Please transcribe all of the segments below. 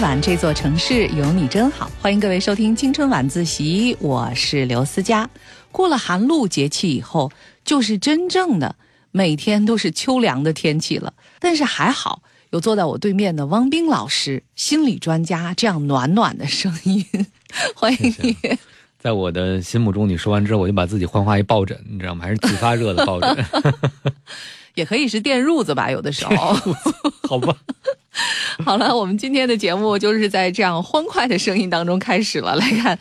晚这座城市有你真好，欢迎各位收听青春晚自习，我是刘思佳。过了寒露节气以后，就是真正的每天都是秋凉的天气了。但是还好，有坐在我对面的汪冰老师，心理专家，这样暖暖的声音，欢迎你。在我的心目中，你说完之后，我就把自己幻化一抱枕，你知道吗？还是自发热的抱枕，也可以是电褥子吧，有的时候。好吧。好了，我们今天的节目就是在这样欢快的声音当中开始了。来看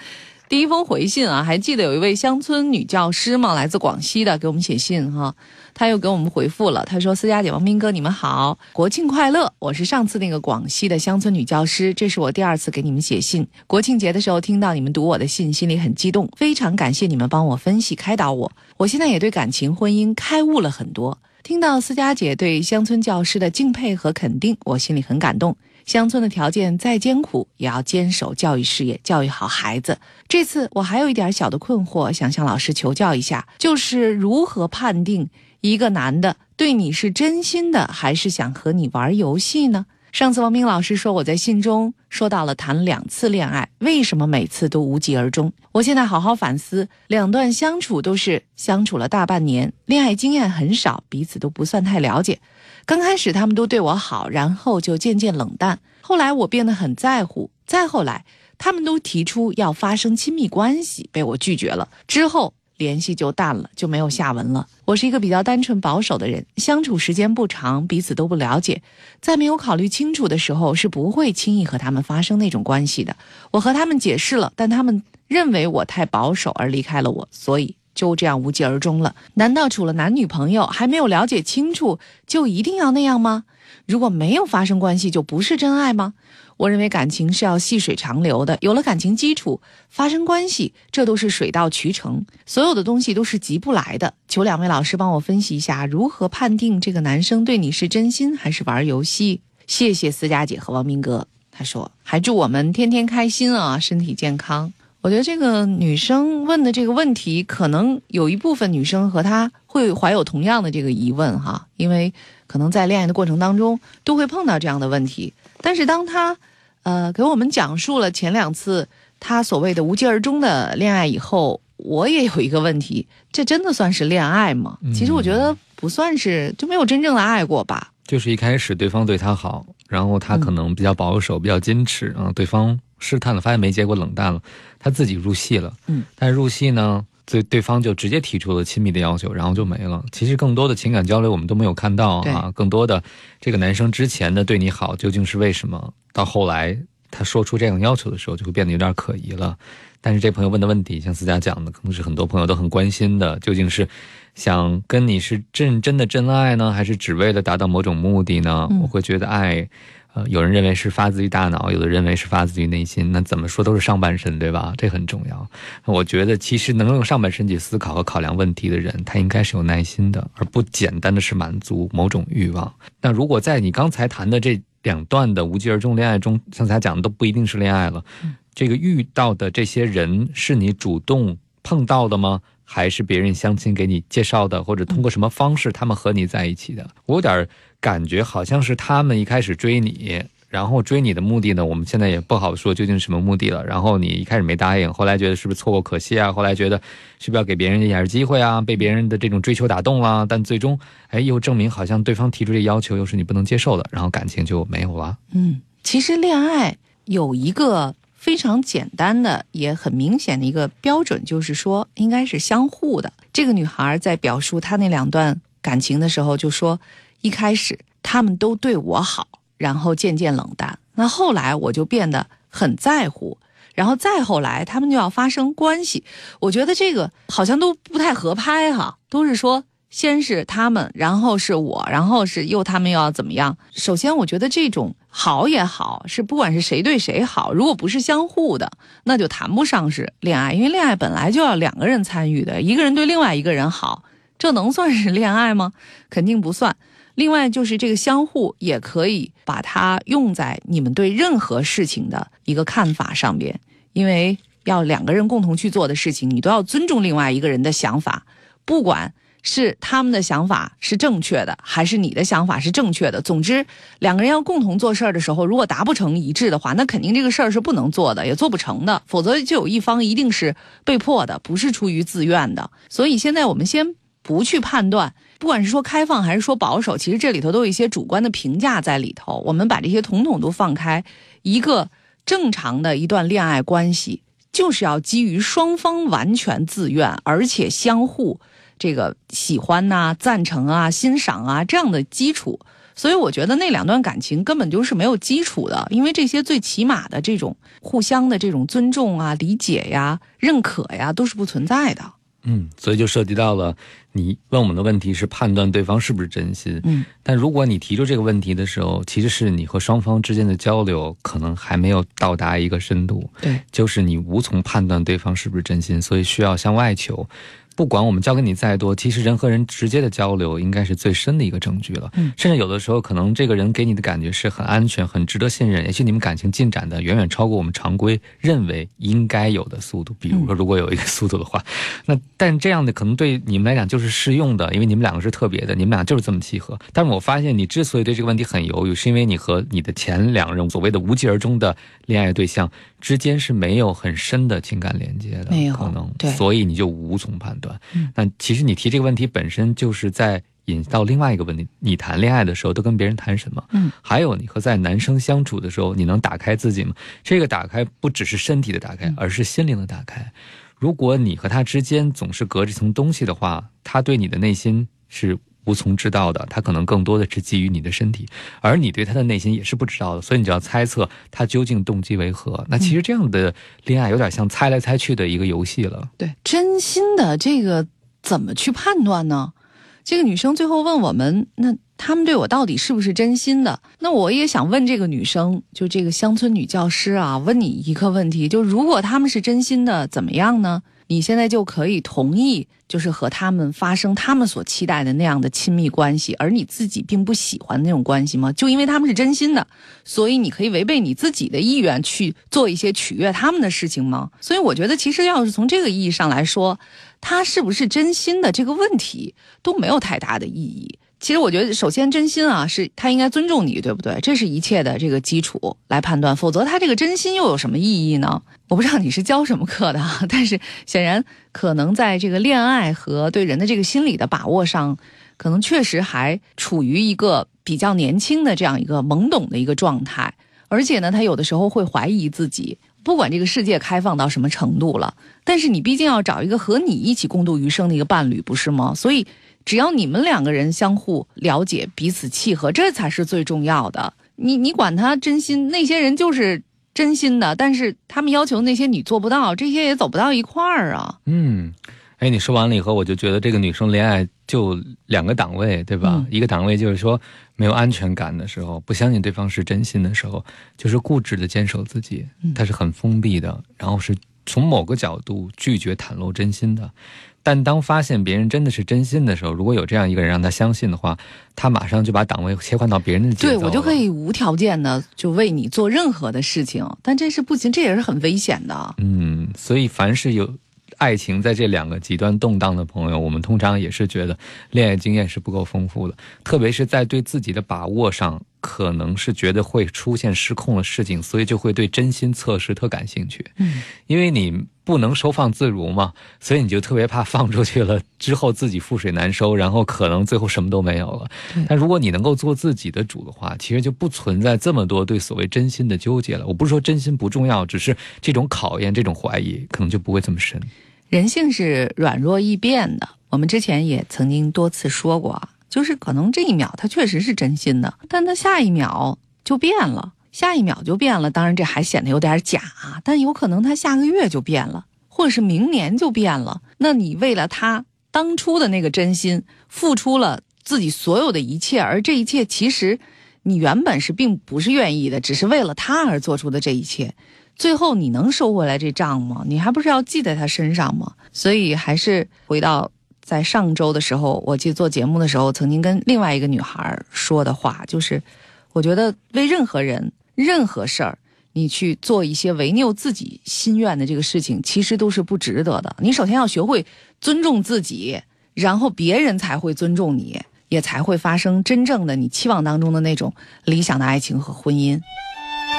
第一封回信啊，还记得有一位乡村女教师吗？来自广西的，给我们写信哈。他又给我们回复了，他说：“思佳姐、王斌哥，你们好，国庆快乐！我是上次那个广西的乡村女教师，这是我第二次给你们写信。国庆节的时候听到你们读我的信，心里很激动，非常感谢你们帮我分析开导我。我现在也对感情、婚姻开悟了很多。”听到思佳姐对乡村教师的敬佩和肯定，我心里很感动。乡村的条件再艰苦，也要坚守教育事业，教育好孩子。这次我还有一点小的困惑，想向老师求教一下，就是如何判定一个男的对你是真心的，还是想和你玩游戏呢？上次王明老师说我在信中说到了谈两次恋爱，为什么每次都无疾而终？我现在好好反思，两段相处都是相处了大半年，恋爱经验很少，彼此都不算太了解。刚开始他们都对我好，然后就渐渐冷淡。后来我变得很在乎，再后来他们都提出要发生亲密关系，被我拒绝了。之后。联系就淡了，就没有下文了。我是一个比较单纯保守的人，相处时间不长，彼此都不了解，在没有考虑清楚的时候，是不会轻易和他们发生那种关系的。我和他们解释了，但他们认为我太保守而离开了我，所以就这样无疾而终了。难道处了男女朋友还没有了解清楚，就一定要那样吗？如果没有发生关系，就不是真爱吗？我认为感情是要细水长流的，有了感情基础，发生关系，这都是水到渠成。所有的东西都是急不来的。求两位老师帮我分析一下，如何判定这个男生对你是真心还是玩游戏？谢谢思佳姐和王明哥。他说还祝我们天天开心啊，身体健康。我觉得这个女生问的这个问题，可能有一部分女生和她会怀有同样的这个疑问哈，因为可能在恋爱的过程当中都会碰到这样的问题，但是当她。呃，给我们讲述了前两次他所谓的无疾而终的恋爱以后，我也有一个问题：这真的算是恋爱吗？其实我觉得不算是，就没有真正的爱过吧。就是一开始对方对他好，然后他可能比较保守、比较矜持啊，对方试探了，发现没结果，冷淡了，他自己入戏了。嗯，但入戏呢？对对方就直接提出了亲密的要求，然后就没了。其实更多的情感交流我们都没有看到啊，更多的这个男生之前的对你好究竟是为什么？到后来他说出这样要求的时候，就会变得有点可疑了。但是这朋友问的问题，像思佳讲的，可能是很多朋友都很关心的，究竟是想跟你是真真的真爱呢，还是只为了达到某种目的呢？我会觉得爱。呃，有人认为是发自于大脑，有的认为是发自于内心。那怎么说都是上半身，对吧？这很重要。我觉得，其实能用上半身去思考和考量问题的人，他应该是有耐心的，而不简单的是满足某种欲望。那如果在你刚才谈的这两段的无疾而终恋爱中，像才讲的都不一定是恋爱了。这个遇到的这些人是你主动碰到的吗？还是别人相亲给你介绍的，或者通过什么方式他们和你在一起的？我有点。感觉好像是他们一开始追你，然后追你的目的呢，我们现在也不好说究竟什么目的了。然后你一开始没答应，后来觉得是不是错过可惜啊？后来觉得是不是要给别人一点机会啊？被别人的这种追求打动了，但最终哎又证明好像对方提出这要求又是你不能接受的，然后感情就没有了。嗯，其实恋爱有一个非常简单的也很明显的一个标准，就是说应该是相互的。这个女孩在表述她那两段感情的时候就说。一开始他们都对我好，然后渐渐冷淡。那后来我就变得很在乎，然后再后来他们就要发生关系。我觉得这个好像都不太合拍哈，都是说先是他们，然后是我，然后是又他们又要怎么样？首先，我觉得这种好也好，是不管是谁对谁好，如果不是相互的，那就谈不上是恋爱，因为恋爱本来就要两个人参与的，一个人对另外一个人好，这能算是恋爱吗？肯定不算。另外就是这个相互也可以把它用在你们对任何事情的一个看法上边，因为要两个人共同去做的事情，你都要尊重另外一个人的想法，不管是他们的想法是正确的，还是你的想法是正确的？总之，两个人要共同做事儿的时候，如果达不成一致的话，那肯定这个事儿是不能做的，也做不成的。否则就有一方一定是被迫的，不是出于自愿的。所以现在我们先不去判断，不管是说开放还是说保守，其实这里头都有一些主观的评价在里头。我们把这些统统都放开，一个正常的一段恋爱关系，就是要基于双方完全自愿，而且相互。这个喜欢呐、赞成啊、欣赏啊这样的基础，所以我觉得那两段感情根本就是没有基础的，因为这些最起码的这种互相的这种尊重啊、理解呀、认可呀，都是不存在的。嗯，所以就涉及到了你问我们的问题是判断对方是不是真心。嗯，但如果你提出这个问题的时候，其实是你和双方之间的交流可能还没有到达一个深度。对，就是你无从判断对方是不是真心，所以需要向外求。不管我们教给你再多，其实人和人直接的交流应该是最深的一个证据了。嗯，甚至有的时候，可能这个人给你的感觉是很安全、很值得信任，也许你们感情进展的远远超过我们常规认为应该有的速度。比如说，如果有一个速度的话，那但这样的可能对你们来讲就是适用的，因为你们两个是特别的，你们俩就是这么契合。但是我发现你之所以对这个问题很犹豫，是因为你和你的前两任所谓的无疾而终的恋爱对象之间是没有很深的情感连接的，没有可能，对，所以你就无从判断。嗯，那其实你提这个问题本身就是在引到另外一个问题：你谈恋爱的时候都跟别人谈什么？嗯，还有你和在男生相处的时候，你能打开自己吗？这个打开不只是身体的打开，而是心灵的打开。如果你和他之间总是隔着层东西的话，他对你的内心是无从知道的。他可能更多的是基于你的身体，而你对他的内心也是不知道的。所以你就要猜测他究竟动机为何。那其实这样的恋爱有点像猜来猜去的一个游戏了。对，真心的这个怎么去判断呢？这个女生最后问我们，那他们对我到底是不是真心的？那我也想问这个女生，就这个乡村女教师啊，问你一个问题：就如果他们是真心的，怎么样呢？你现在就可以同意，就是和他们发生他们所期待的那样的亲密关系，而你自己并不喜欢那种关系吗？就因为他们是真心的，所以你可以违背你自己的意愿去做一些取悦他们的事情吗？所以我觉得，其实要是从这个意义上来说，他是不是真心的这个问题都没有太大的意义。其实我觉得，首先真心啊，是他应该尊重你，对不对？这是一切的这个基础来判断，否则他这个真心又有什么意义呢？我不知道你是教什么课的，但是显然可能在这个恋爱和对人的这个心理的把握上，可能确实还处于一个比较年轻的这样一个懵懂的一个状态，而且呢，他有的时候会怀疑自己，不管这个世界开放到什么程度了，但是你毕竟要找一个和你一起共度余生的一个伴侣，不是吗？所以。只要你们两个人相互了解、彼此契合，这才是最重要的。你你管他真心，那些人就是真心的，但是他们要求那些你做不到，这些也走不到一块儿啊。嗯，哎，你说完了以后，我就觉得这个女生恋爱就两个档位，对吧？一个档位就是说没有安全感的时候，不相信对方是真心的时候，就是固执的坚守自己，他是很封闭的，然后是从某个角度拒绝袒露真心的。但当发现别人真的是真心的时候，如果有这样一个人让他相信的话，他马上就把档位切换到别人的节奏。对我就可以无条件的就为你做任何的事情，但这是不行，这也是很危险的。嗯，所以凡是有爱情在这两个极端动荡的朋友，我们通常也是觉得恋爱经验是不够丰富的，特别是在对自己的把握上，可能是觉得会出现失控的事情，所以就会对真心测试特感兴趣。嗯，因为你。不能收放自如嘛，所以你就特别怕放出去了 之后自己覆水难收，然后可能最后什么都没有了。但如果你能够做自己的主的话，其实就不存在这么多对所谓真心的纠结了。我不是说真心不重要，只是这种考验、这种怀疑可能就不会这么深。人性是软弱易变的，我们之前也曾经多次说过，就是可能这一秒他确实是真心的，但他下一秒就变了。下一秒就变了，当然这还显得有点假啊，但有可能他下个月就变了，或者是明年就变了。那你为了他当初的那个真心，付出了自己所有的一切，而这一切其实你原本是并不是愿意的，只是为了他而做出的这一切，最后你能收回来这账吗？你还不是要记在他身上吗？所以还是回到在上周的时候，我记得做节目的时候，曾经跟另外一个女孩说的话，就是我觉得为任何人。任何事儿，你去做一些违拗自己心愿的这个事情，其实都是不值得的。你首先要学会尊重自己，然后别人才会尊重你，也才会发生真正的你期望当中的那种理想的爱情和婚姻。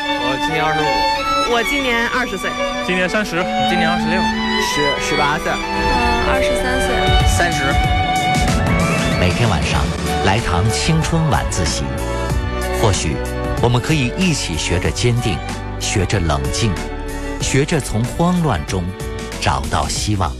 我今年二十五，我今年二十。岁，今年三十，今年二十六，十十八岁，嗯，二十三岁，三十。每天晚上来堂青春晚自习，或许我们可以一起学着坚定，学着冷静，学着从慌乱中找到希望。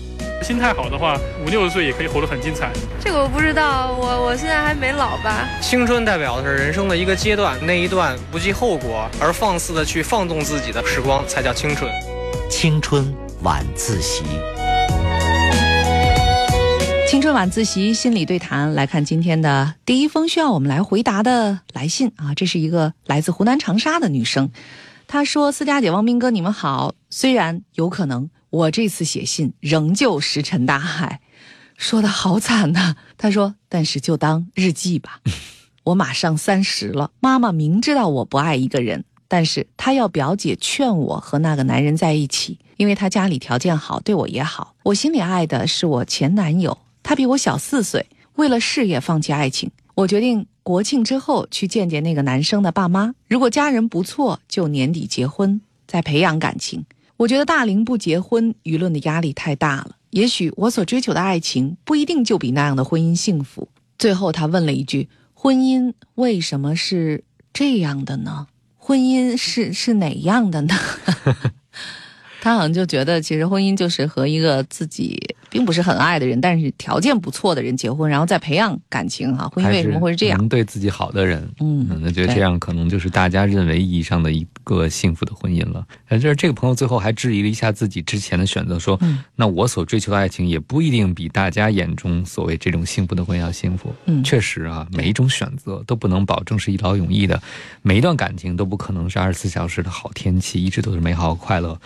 心态好的话，五六十岁也可以活得很精彩。这个我不知道，我我现在还没老吧。青春代表的是人生的一个阶段，那一段不计后果而放肆的去放纵自己的时光，才叫青春。青春晚自习，青春晚自习心理对谈，来看今天的第一封需要我们来回答的来信啊，这是一个来自湖南长沙的女生，她说：“思佳姐、汪斌哥，你们好。虽然有可能。”我这次写信仍旧石沉大海，说的好惨呐。他说：“但是就当日记吧。我马上三十了，妈妈明知道我不爱一个人，但是她要表姐劝我和那个男人在一起，因为他家里条件好，对我也好。我心里爱的是我前男友，他比我小四岁。为了事业放弃爱情，我决定国庆之后去见见那个男生的爸妈。如果家人不错，就年底结婚，再培养感情。”我觉得大龄不结婚，舆论的压力太大了。也许我所追求的爱情不一定就比那样的婚姻幸福。最后，他问了一句：“婚姻为什么是这样的呢？婚姻是是哪样的呢？” 他好像就觉得，其实婚姻就是和一个自己。并不是很爱的人，但是条件不错的人结婚，然后再培养感情哈。婚姻为什么会是这样？能对自己好的人，嗯，那觉得这样可能就是大家认为意义上的一个幸福的婚姻了。就是这个朋友最后还质疑了一下自己之前的选择，说：“那我所追求的爱情也不一定比大家眼中所谓这种幸福的婚姻要幸福。”嗯，确实啊，每一种选择都不能保证是一劳永逸的，每一段感情都不可能是二十四小时的好天气，一直都是美好快乐。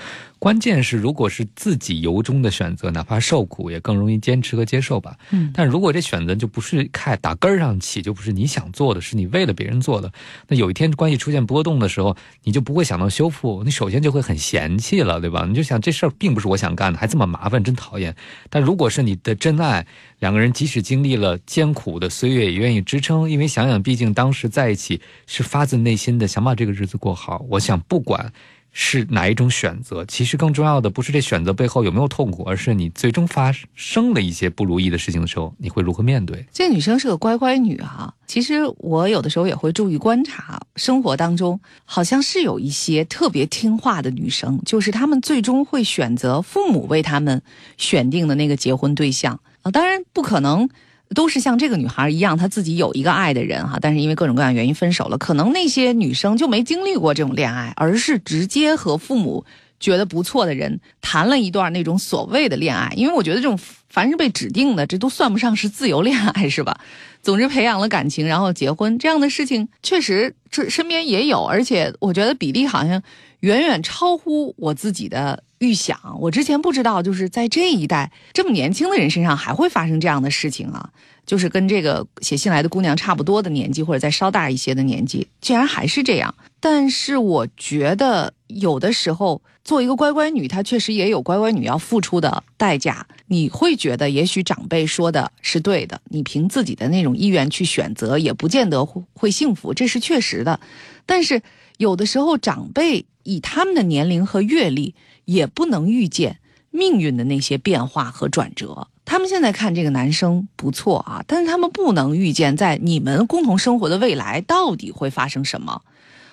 关键是，如果是自己由衷的选择，哪怕受苦，也更容易坚持和接受吧。嗯，但如果这选择就不是看打根儿上起，就不是你想做的，是你为了别人做的，那有一天关系出现波动的时候，你就不会想到修复，你首先就会很嫌弃了，对吧？你就想这事儿并不是我想干的，还这么麻烦，真讨厌。但如果是你的真爱，两个人即使经历了艰苦的岁月，也愿意支撑，因为想想，毕竟当时在一起是发自内心的想把这个日子过好。我想不管。是哪一种选择？其实更重要的不是这选择背后有没有痛苦，而是你最终发生了一些不如意的事情的时候，你会如何面对？这女生是个乖乖女哈。其实我有的时候也会注意观察，生活当中好像是有一些特别听话的女生，就是她们最终会选择父母为她们选定的那个结婚对象啊。当然不可能。都是像这个女孩一样，她自己有一个爱的人哈，但是因为各种各样原因分手了。可能那些女生就没经历过这种恋爱，而是直接和父母觉得不错的人谈了一段那种所谓的恋爱。因为我觉得这种凡是被指定的，这都算不上是自由恋爱，是吧？总之培养了感情，然后结婚这样的事情，确实这身边也有，而且我觉得比例好像远远超乎我自己的。预想，我之前不知道，就是在这一代这么年轻的人身上还会发生这样的事情啊！就是跟这个写信来的姑娘差不多的年纪，或者再稍大一些的年纪，竟然还是这样。但是我觉得有的时候做一个乖乖女，她确实也有乖乖女要付出的代价。你会觉得，也许长辈说的是对的，你凭自己的那种意愿去选择，也不见得会会幸福，这是确实的。但是有的时候，长辈以他们的年龄和阅历。也不能预见命运的那些变化和转折。他们现在看这个男生不错啊，但是他们不能预见在你们共同生活的未来到底会发生什么。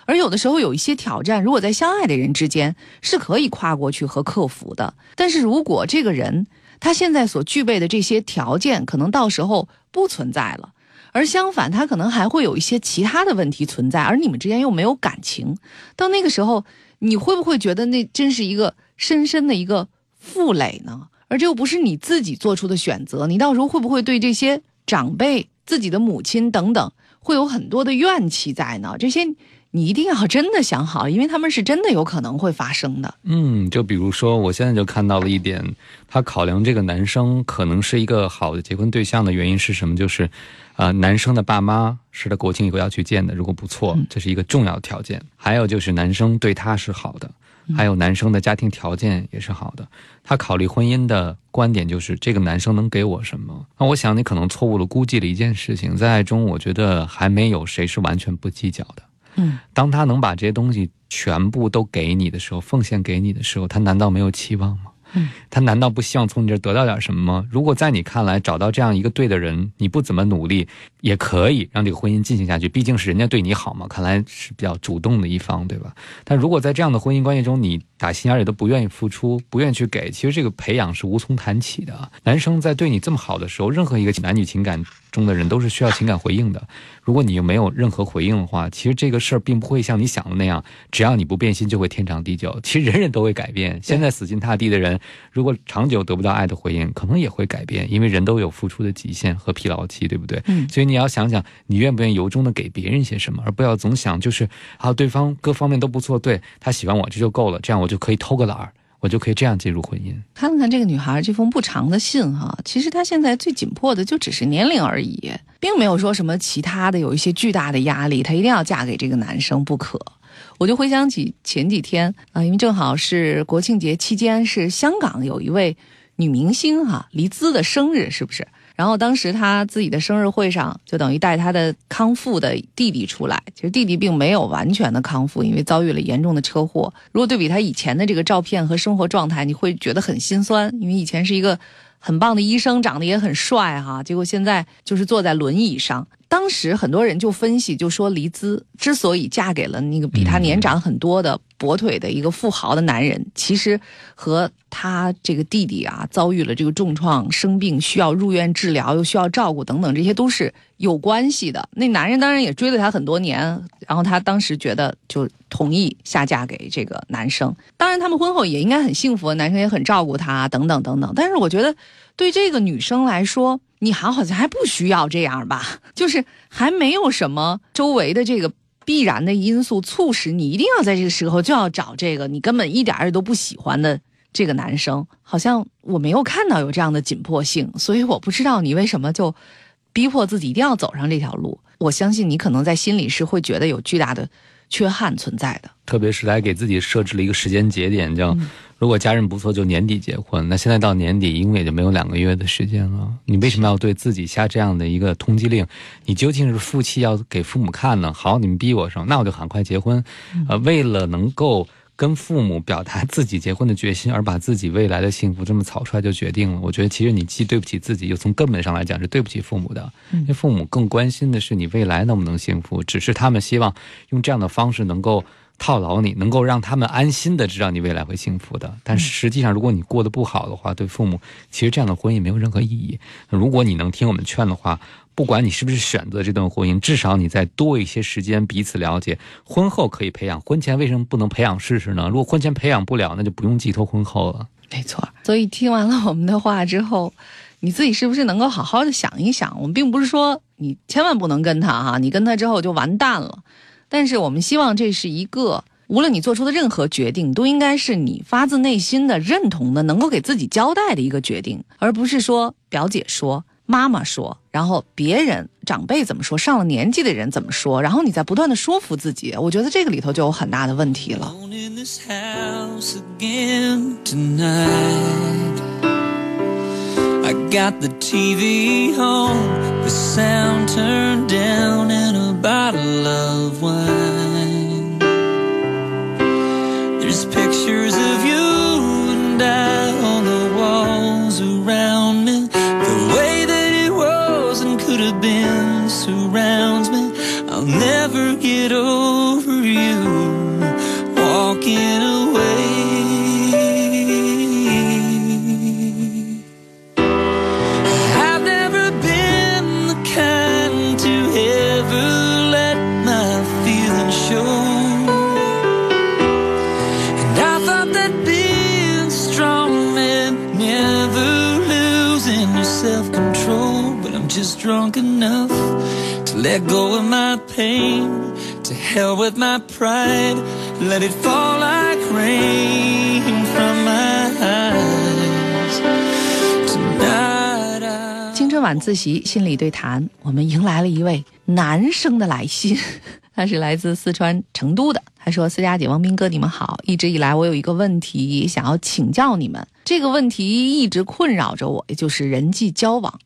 而有的时候有一些挑战，如果在相爱的人之间是可以跨过去和克服的。但是如果这个人他现在所具备的这些条件可能到时候不存在了，而相反他可能还会有一些其他的问题存在，而你们之间又没有感情，到那个时候。你会不会觉得那真是一个深深的一个负累呢？而这又不是你自己做出的选择，你到时候会不会对这些长辈、自己的母亲等等，会有很多的怨气在呢？这些你一定要真的想好，因为他们是真的有可能会发生的。嗯，就比如说，我现在就看到了一点，他考量这个男生可能是一个好的结婚对象的原因是什么？就是。啊，男生的爸妈是他国庆以后要去见的，如果不错，这是一个重要条件。还有就是男生对他是好的，还有男生的家庭条件也是好的。他考虑婚姻的观点就是这个男生能给我什么？那我想你可能错误了估计了一件事情，在爱中，我觉得还没有谁是完全不计较的。嗯，当他能把这些东西全部都给你的时候，奉献给你的时候，他难道没有期望吗？嗯，他难道不希望从你这儿得到点什么吗？如果在你看来找到这样一个对的人，你不怎么努力也可以让这个婚姻进行下去，毕竟是人家对你好嘛，看来是比较主动的一方，对吧？但如果在这样的婚姻关系中，你打心眼里都不愿意付出，不愿意去给，其实这个培养是无从谈起的。男生在对你这么好的时候，任何一个男女情感中的人都是需要情感回应的。如果你又没有任何回应的话，其实这个事儿并不会像你想的那样，只要你不变心就会天长地久。其实人人都会改变，现在死心塌地的人，如果长久得不到爱的回应，可能也会改变，因为人都有付出的极限和疲劳期，对不对？嗯，所以你要想想，你愿不愿意由衷的给别人些什么，而不要总想就是啊，对方各方面都不错，对他喜欢我这就够了，这样我就可以偷个懒儿。我就可以这样进入婚姻。看了看这个女孩这封不长的信哈，其实她现在最紧迫的就只是年龄而已，并没有说什么其他的有一些巨大的压力，她一定要嫁给这个男生不可。我就回想起前几天啊，因为正好是国庆节期间，是香港有一位女明星哈黎姿的生日，是不是？然后当时他自己的生日会上，就等于带他的康复的弟弟出来。其实弟弟并没有完全的康复，因为遭遇了严重的车祸。如果对比他以前的这个照片和生活状态，你会觉得很心酸，因为以前是一个很棒的医生，长得也很帅哈。结果现在就是坐在轮椅上。当时很多人就分析，就说黎姿之所以嫁给了那个比她年长很多的跛腿的一个富豪的男人，其实和他这个弟弟啊遭遇了这个重创、生病需要入院治疗，又需要照顾等等，这些都是有关系的。那男人当然也追了她很多年，然后她当时觉得就同意下嫁给这个男生。当然他们婚后也应该很幸福，男生也很照顾她等等等等。但是我觉得对这个女生来说，你还好像还不需要这样吧，就是还没有什么周围的这个必然的因素促使你一定要在这个时候就要找这个你根本一点儿都不喜欢的这个男生，好像我没有看到有这样的紧迫性，所以我不知道你为什么就逼迫自己一定要走上这条路。我相信你可能在心里是会觉得有巨大的缺憾存在的，特别是还给自己设置了一个时间节点，叫。如果家人不错，就年底结婚。那现在到年底，因为也就没有两个月的时间了。你为什么要对自己下这样的一个通缉令？你究竟是负气要给父母看呢？好，你们逼我说，那我就赶快结婚。呃，为了能够跟父母表达自己结婚的决心，而把自己未来的幸福这么草率就决定了。我觉得其实你既对不起自己，又从根本上来讲是对不起父母的。因为父母更关心的是你未来能不能幸福，只是他们希望用这样的方式能够。套牢你，能够让他们安心的知道你未来会幸福的。但实际上，如果你过得不好的话，对父母其实这样的婚姻没有任何意义。如果你能听我们劝的话，不管你是不是选择这段婚姻，至少你再多一些时间彼此了解。婚后可以培养，婚前为什么不能培养试试呢？如果婚前培养不了，那就不用寄托婚后了。没错。所以听完了我们的话之后，你自己是不是能够好好的想一想？我们并不是说你千万不能跟他哈，你跟他之后就完蛋了。但是我们希望这是一个，无论你做出的任何决定，都应该是你发自内心的认同的，能够给自己交代的一个决定，而不是说表姐说、妈妈说，然后别人长辈怎么说，上了年纪的人怎么说，然后你在不断的说服自己。我觉得这个里头就有很大的问题了。Strong enough to let go of my pain. To hell with my pride, let it fall like rain from my eyes. Tonight. 青春晚自习心理对谈，我们迎来了一位男生的来信。他是来自四川成都的。他说：“思佳姐、王斌哥，你们好！一直以来，我有一个问题想要请教你们。这个问题一直困扰着我，也就是人际交往。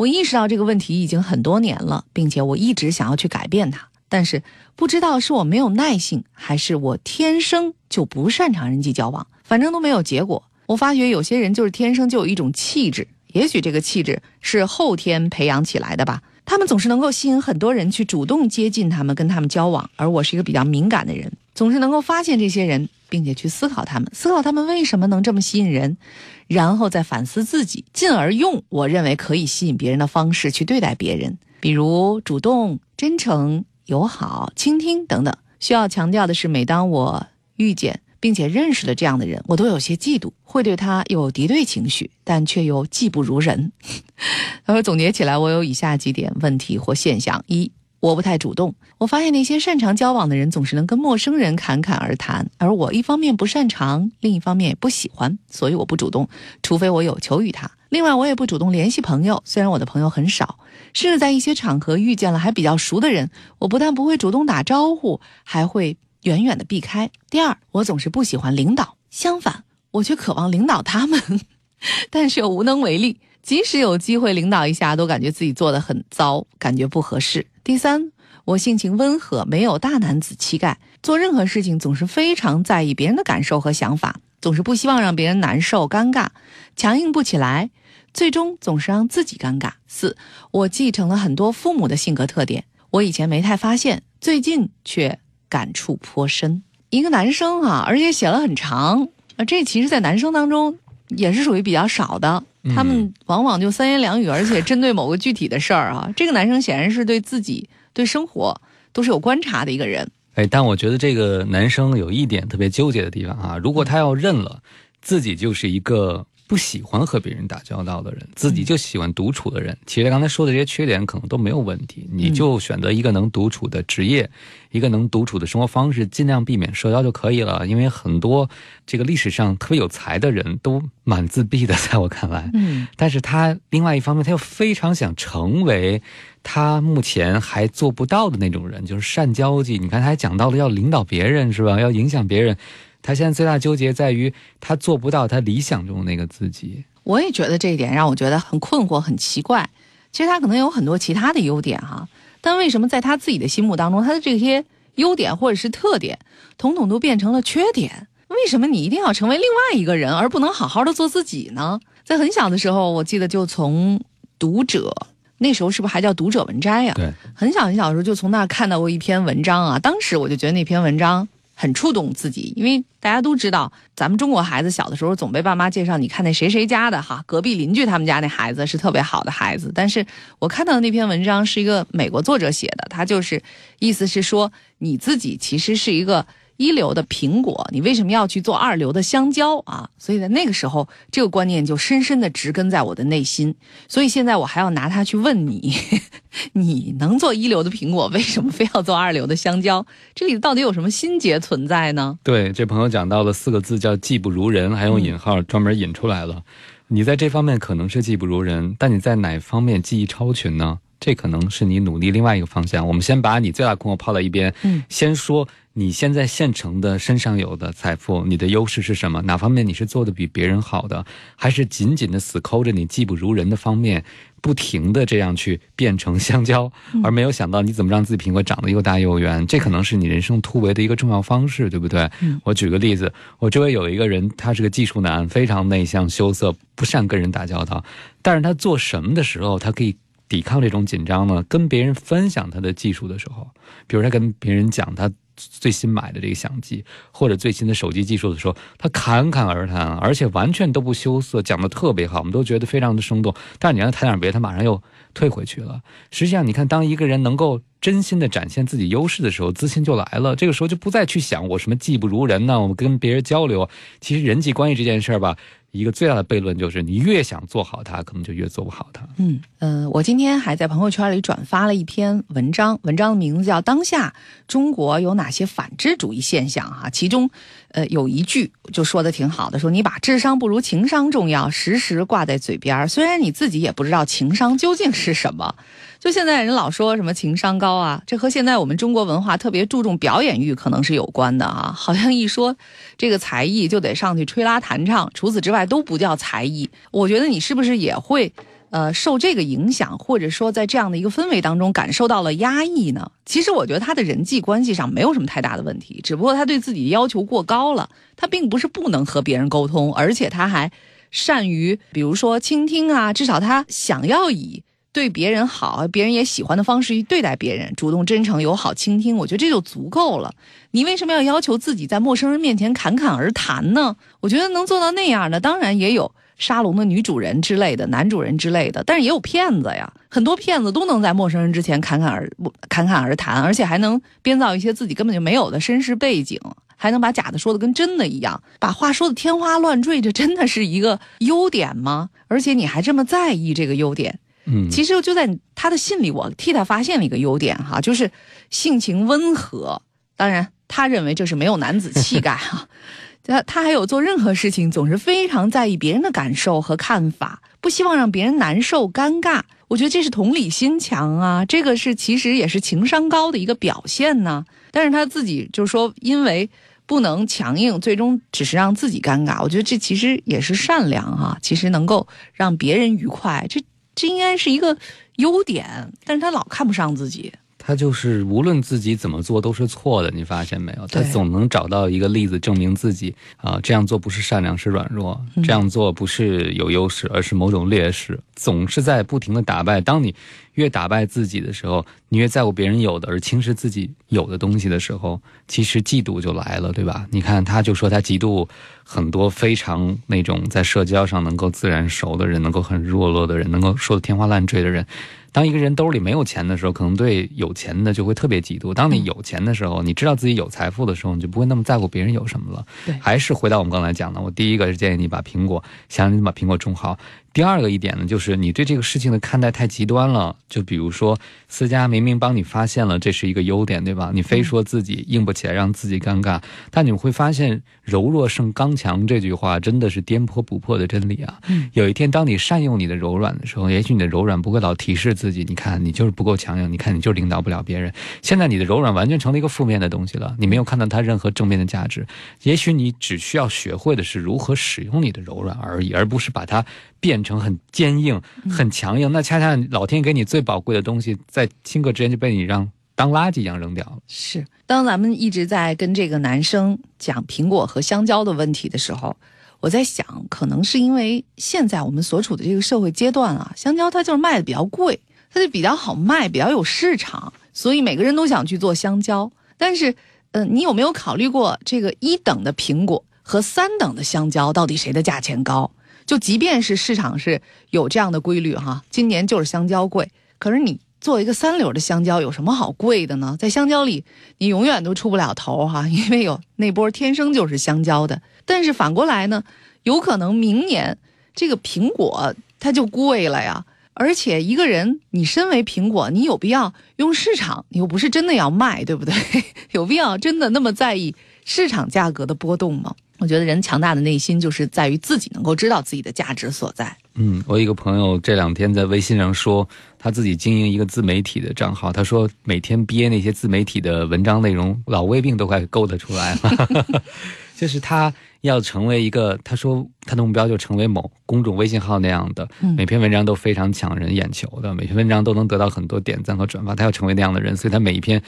我意识到这个问题已经很多年了，并且我一直想要去改变它。但是不知道是我没有耐性，还是我天生就不擅长人际交往，反正都没有结果。我发觉有些人就是天生就有一种气质，也许这个气质是后天培养起来的吧。”他们总是能够吸引很多人去主动接近他们，跟他们交往。而我是一个比较敏感的人，总是能够发现这些人，并且去思考他们，思考他们为什么能这么吸引人，然后再反思自己，进而用我认为可以吸引别人的方式去对待别人，比如主动、真诚、友好、倾听等等。需要强调的是，每当我遇见。并且认识了这样的人，我都有些嫉妒，会对他有敌对情绪，但却又技不如人。他说：“总结起来，我有以下几点问题或现象：一，我不太主动。我发现那些擅长交往的人，总是能跟陌生人侃侃而谈，而我一方面不擅长，另一方面也不喜欢，所以我不主动，除非我有求于他。另外，我也不主动联系朋友，虽然我的朋友很少，甚至在一些场合遇见了还比较熟的人，我不但不会主动打招呼，还会。”远远的避开。第二，我总是不喜欢领导，相反，我却渴望领导他们，但是又无能为力。即使有机会领导一下，都感觉自己做的很糟，感觉不合适。第三，我性情温和，没有大男子气概，做任何事情总是非常在意别人的感受和想法，总是不希望让别人难受、尴尬，强硬不起来，最终总是让自己尴尬。四，我继承了很多父母的性格特点，我以前没太发现，最近却。感触颇深，一个男生啊，而且写了很长啊，这其实，在男生当中也是属于比较少的。他们往往就三言两语，而且针对某个具体的事儿啊。这个男生显然是对自己、对生活都是有观察的一个人。哎，但我觉得这个男生有一点特别纠结的地方啊，如果他要认了自己就是一个。不喜欢和别人打交道的人，自己就喜欢独处的人。其实刚才说的这些缺点可能都没有问题，你就选择一个能独处的职业，一个能独处的生活方式，尽量避免社交就可以了。因为很多这个历史上特别有才的人都蛮自闭的，在我看来。嗯，但是他另外一方面，他又非常想成为他目前还做不到的那种人，就是善交际。你看，他还讲到了要领导别人，是吧？要影响别人。他现在最大纠结在于，他做不到他理想中那个自己。我也觉得这一点让我觉得很困惑、很奇怪。其实他可能有很多其他的优点哈，但为什么在他自己的心目当中，他的这些优点或者是特点，统统都变成了缺点？为什么你一定要成为另外一个人，而不能好好的做自己呢？在很小的时候，我记得就从《读者》那时候是不是还叫《读者文摘》呀？对，很小很小的时候就从那儿看到过一篇文章啊，当时我就觉得那篇文章。很触动自己，因为大家都知道，咱们中国孩子小的时候总被爸妈介绍，你看那谁谁家的哈，隔壁邻居他们家那孩子是特别好的孩子。但是我看到的那篇文章是一个美国作者写的，他就是意思是说，你自己其实是一个。一流的苹果，你为什么要去做二流的香蕉啊？所以在那个时候，这个观念就深深的植根在我的内心。所以现在我还要拿它去问你：你能做一流的苹果，为什么非要做二流的香蕉？这里到底有什么心结存在呢？对，这朋友讲到了四个字叫“技不如人”，还用引号专门引出来了。你在这方面可能是技不如人，但你在哪方面技艺超群呢？这可能是你努力另外一个方向。我们先把你最大困惑抛到一边，嗯，先说。你现在现成的身上有的财富，你的优势是什么？哪方面你是做的比别人好的？还是紧紧的死抠着你技不如人的方面，不停的这样去变成香蕉，而没有想到你怎么让自己苹果长得又大又圆？这可能是你人生突围的一个重要方式，对不对？我举个例子，我周围有一个人，他是个技术男，非常内向羞涩，不善跟人打交道，但是他做什么的时候，他可以抵抗这种紧张呢？跟别人分享他的技术的时候，比如他跟别人讲他。最新买的这个相机，或者最新的手机技术的时候，他侃侃而谈，而且完全都不羞涩，讲的特别好，我们都觉得非常的生动。但是你让他谈点别的，他马上又退回去了。实际上，你看，当一个人能够真心的展现自己优势的时候，自信就来了。这个时候就不再去想我什么技不如人呢？我跟别人交流，其实人际关系这件事儿吧。一个最大的悖论就是，你越想做好它，可能就越做不好它。嗯嗯，我今天还在朋友圈里转发了一篇文章，文章的名字叫《当下中国有哪些反智主义现象》哈，其中，呃，有一句就说的挺好的，说你把智商不如情商重要，时时挂在嘴边。虽然你自己也不知道情商究竟是什么，就现在人老说什么情商高啊，这和现在我们中国文化特别注重表演欲可能是有关的啊。好像一说这个才艺就得上去吹拉弹唱，除此之外都不叫才艺。我觉得你是不是也会？呃，受这个影响，或者说在这样的一个氛围当中感受到了压抑呢？其实我觉得他的人际关系上没有什么太大的问题，只不过他对自己要求过高了。他并不是不能和别人沟通，而且他还善于，比如说倾听啊，至少他想要以对别人好、别人也喜欢的方式去对待别人，主动、真诚、友好、倾听。我觉得这就足够了。你为什么要要求自己在陌生人面前侃侃而谈呢？我觉得能做到那样的，当然也有。沙龙的女主人之类的，男主人之类的，但是也有骗子呀。很多骗子都能在陌生人之前侃侃而侃侃而谈，而且还能编造一些自己根本就没有的身世背景，还能把假的说的跟真的一样，把话说的天花乱坠。这真的是一个优点吗？而且你还这么在意这个优点？嗯，其实就在他的信里，我替他发现了一个优点哈，就是性情温和。当然，他认为这是没有男子气概哈。他他还有做任何事情总是非常在意别人的感受和看法，不希望让别人难受尴尬。我觉得这是同理心强啊，这个是其实也是情商高的一个表现呢。但是他自己就说，因为不能强硬，最终只是让自己尴尬。我觉得这其实也是善良哈，其实能够让别人愉快，这这应该是一个优点。但是他老看不上自己。他就是无论自己怎么做都是错的，你发现没有？他总能找到一个例子证明自己啊，这样做不是善良，是软弱；这样做不是有优势，而是某种劣势。总是在不停的打败。当你越打败自己的时候，你越在乎别人有的，而轻视自己有的东西的时候，其实嫉妒就来了，对吧？你看，他就说他嫉妒很多非常那种在社交上能够自然熟的人，能够很弱弱的人，能够说的天花乱坠的人。当一个人兜里没有钱的时候，可能对有钱的就会特别嫉妒；当你有钱的时候，你知道自己有财富的时候，你就不会那么在乎别人有什么了。对，还是回到我们刚才讲的，我第一个是建议你把苹果，想你把苹果种好。第二个一点呢，就是你对这个事情的看待太极端了。就比如说，思佳明明帮你发现了这是一个优点，对吧？你非说自己硬不起来，让自己尴尬。但你会发现，柔弱胜刚强这句话真的是颠扑不破的真理啊！有一天，当你善用你的柔软的时候，也许你的柔软不会老提示自己，你看你就是不够强硬，你看你就领导不了别人。现在你的柔软完全成了一个负面的东西了，你没有看到它任何正面的价值。也许你只需要学会的是如何使用你的柔软而已，而不是把它。变成很坚硬、很强硬，那恰恰老天给你最宝贵的东西，在顷刻之间就被你让当垃圾一样扔掉了。是，当咱们一直在跟这个男生讲苹果和香蕉的问题的时候，我在想，可能是因为现在我们所处的这个社会阶段啊，香蕉它就是卖的比较贵，它就比较好卖，比较有市场，所以每个人都想去做香蕉。但是，嗯，你有没有考虑过这个一等的苹果和三等的香蕉到底谁的价钱高？就即便是市场是有这样的规律哈，今年就是香蕉贵。可是你做一个三流的香蕉，有什么好贵的呢？在香蕉里，你永远都出不了头哈，因为有那波天生就是香蕉的。但是反过来呢，有可能明年这个苹果它就贵了呀。而且一个人，你身为苹果，你有必要用市场？你又不是真的要卖，对不对？有必要真的那么在意市场价格的波动吗？我觉得人强大的内心就是在于自己能够知道自己的价值所在。嗯，我一个朋友这两天在微信上说，他自己经营一个自媒体的账号，他说每天憋那些自媒体的文章内容，老胃病都快够得出来了。就是他要成为一个，他说他的目标就成为某公众微信号那样的，每篇文章都非常抢人眼球的，每篇文章都能得到很多点赞和转发。他要成为那样的人，所以他每一篇。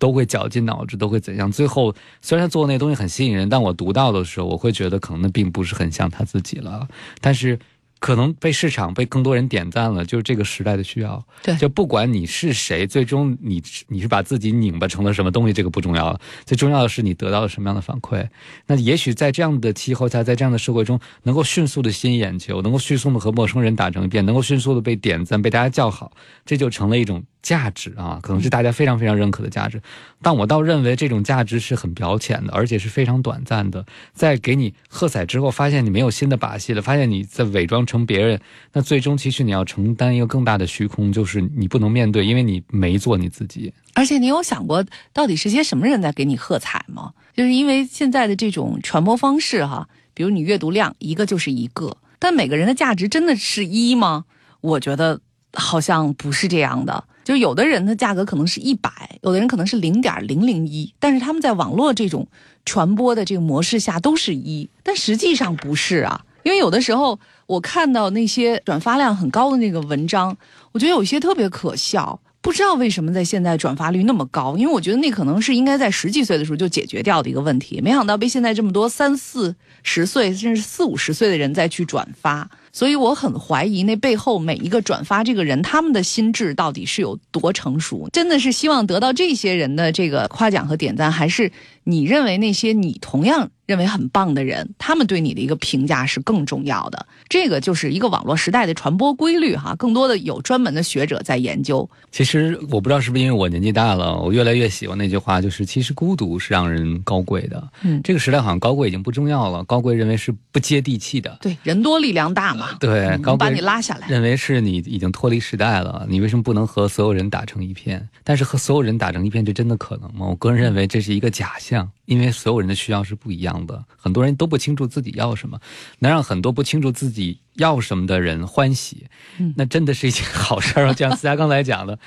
都会绞尽脑汁，都会怎样？最后，虽然他做的那东西很吸引人，但我读到的时候，我会觉得可能那并不是很像他自己了。但是，可能被市场、被更多人点赞了，就是这个时代的需要。对，就不管你是谁，最终你你是把自己拧巴成了什么东西，这个不重要了。最重要的是你得到了什么样的反馈。那也许在这样的气候下，在这样的社会中，能够迅速的吸引眼球，能够迅速的和陌生人打成一片，能够迅速的被点赞、被大家叫好，这就成了一种。价值啊，可能是大家非常非常认可的价值。但我倒认为这种价值是很表浅的，而且是非常短暂的。在给你喝彩之后，发现你没有新的把戏了，发现你在伪装成别人，那最终其实你要承担一个更大的虚空，就是你不能面对，因为你没做你自己。而且你有想过，到底是些什么人在给你喝彩吗？就是因为现在的这种传播方式哈，比如你阅读量一个就是一个，但每个人的价值真的是一吗？我觉得好像不是这样的。就有的人的价格可能是一百，有的人可能是零点零零一，但是他们在网络这种传播的这个模式下都是一，但实际上不是啊。因为有的时候我看到那些转发量很高的那个文章，我觉得有些特别可笑。不知道为什么在现在转发率那么高，因为我觉得那可能是应该在十几岁的时候就解决掉的一个问题，没想到被现在这么多三四十岁甚至四五十岁的人再去转发。所以我很怀疑那背后每一个转发这个人，他们的心智到底是有多成熟？真的是希望得到这些人的这个夸奖和点赞，还是你认为那些你同样认为很棒的人，他们对你的一个评价是更重要的？这个就是一个网络时代的传播规律哈。更多的有专门的学者在研究。其实我不知道是不是因为我年纪大了，我越来越喜欢那句话，就是其实孤独是让人高贵的。嗯，这个时代好像高贵已经不重要了，高贵认为是不接地气的。对，人多力量大。对，高把你拉下来，认为是你已经脱离时代了，你为什么不能和所有人打成一片？但是和所有人打成一片，这真的可能吗？我个人认为这是一个假象，因为所有人的需要是不一样的，很多人都不清楚自己要什么，能让很多不清楚自己要什么的人欢喜，那真的是一件好事儿。就像思佳刚才讲的，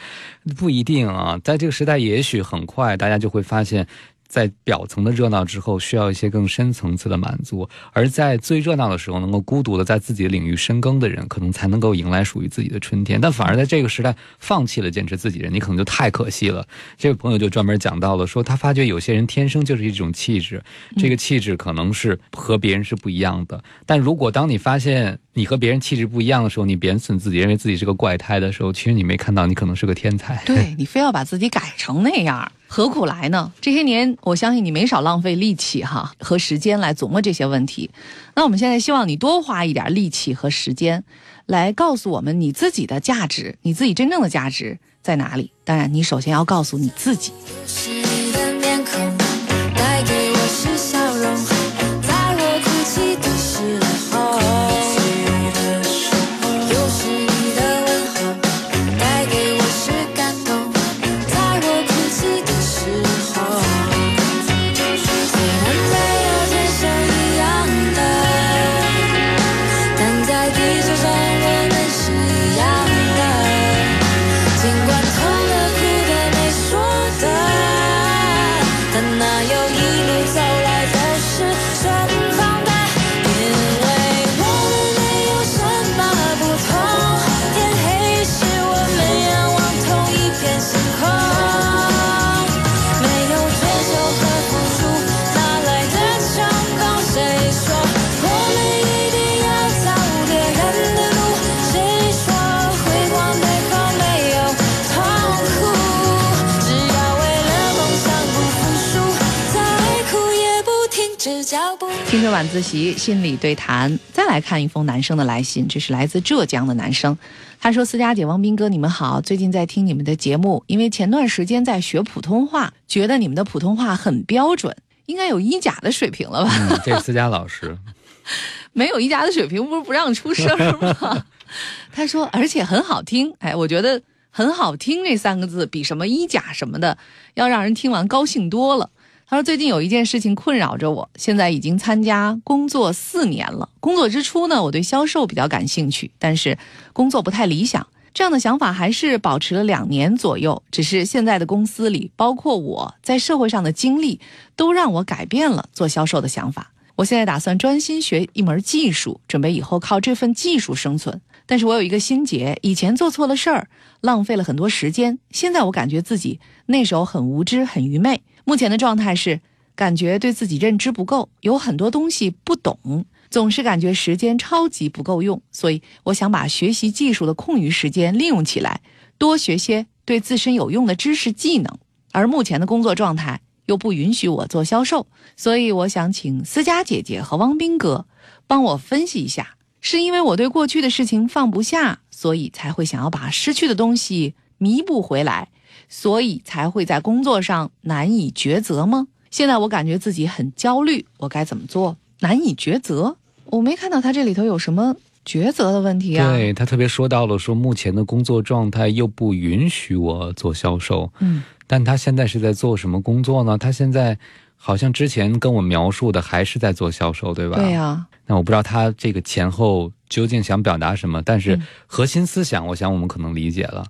不一定啊，在这个时代，也许很快大家就会发现。在表层的热闹之后，需要一些更深层次的满足；而在最热闹的时候，能够孤独的在自己的领域深耕的人，可能才能够迎来属于自己的春天。但反而在这个时代，放弃了坚持自己人，你可能就太可惜了。这位朋友就专门讲到了，说他发觉有些人天生就是一种气质，这个气质可能是和别人是不一样的。但如果当你发现你和别人气质不一样的时候，你贬损自己，认为自己是个怪胎的时候，其实你没看到你可能是个天才。对 你非要把自己改成那样。何苦来呢？这些年，我相信你没少浪费力气哈和时间来琢磨这些问题。那我们现在希望你多花一点力气和时间，来告诉我们你自己的价值，你自己真正的价值在哪里？当然，你首先要告诉你自己。着晚自习心理对谈，再来看一封男生的来信，这是来自浙江的男生。他说：“思佳姐、王斌哥，你们好，最近在听你们的节目，因为前段时间在学普通话，觉得你们的普通话很标准，应该有一甲的水平了吧？”这是思佳老师，没有一甲的水平不是不让出声吗？他说：“而且很好听。”哎，我觉得很好听这三个字比什么一甲什么的要让人听完高兴多了。他说：“最近有一件事情困扰着我，现在已经参加工作四年了。工作之初呢，我对销售比较感兴趣，但是工作不太理想。这样的想法还是保持了两年左右。只是现在的公司里，包括我在社会上的经历，都让我改变了做销售的想法。我现在打算专心学一门技术，准备以后靠这份技术生存。但是我有一个心结：以前做错了事儿，浪费了很多时间。现在我感觉自己那时候很无知，很愚昧。”目前的状态是，感觉对自己认知不够，有很多东西不懂，总是感觉时间超级不够用，所以我想把学习技术的空余时间利用起来，多学些对自身有用的知识技能。而目前的工作状态又不允许我做销售，所以我想请思佳姐姐和汪斌哥帮我分析一下，是因为我对过去的事情放不下，所以才会想要把失去的东西弥补回来，所以才会在工作上难以抉择吗？现在我感觉自己很焦虑，我该怎么做？难以抉择，我没看到他这里头有什么抉择的问题啊。对他特别说到了说，目前的工作状态又不允许我做销售。嗯，但他现在是在做什么工作呢？他现在好像之前跟我描述的还是在做销售，对吧？对呀。那我不知道他这个前后究竟想表达什么，但是核心思想，我想我们可能理解了，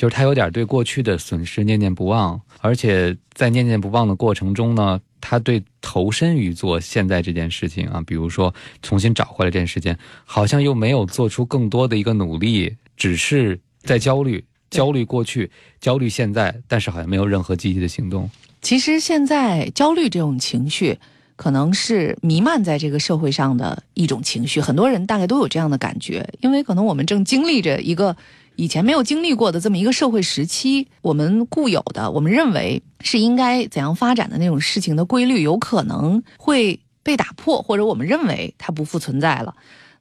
就是他有点对过去的损失念念不忘，而且在念念不忘的过程中呢，他对投身于做现在这件事情啊，比如说重新找回来这件事情，好像又没有做出更多的一个努力，只是在焦虑，焦虑过去，焦虑现在，但是好像没有任何积极的行动。其实现在焦虑这种情绪。可能是弥漫在这个社会上的一种情绪，很多人大概都有这样的感觉，因为可能我们正经历着一个以前没有经历过的这么一个社会时期，我们固有的我们认为是应该怎样发展的那种事情的规律，有可能会被打破，或者我们认为它不复存在了。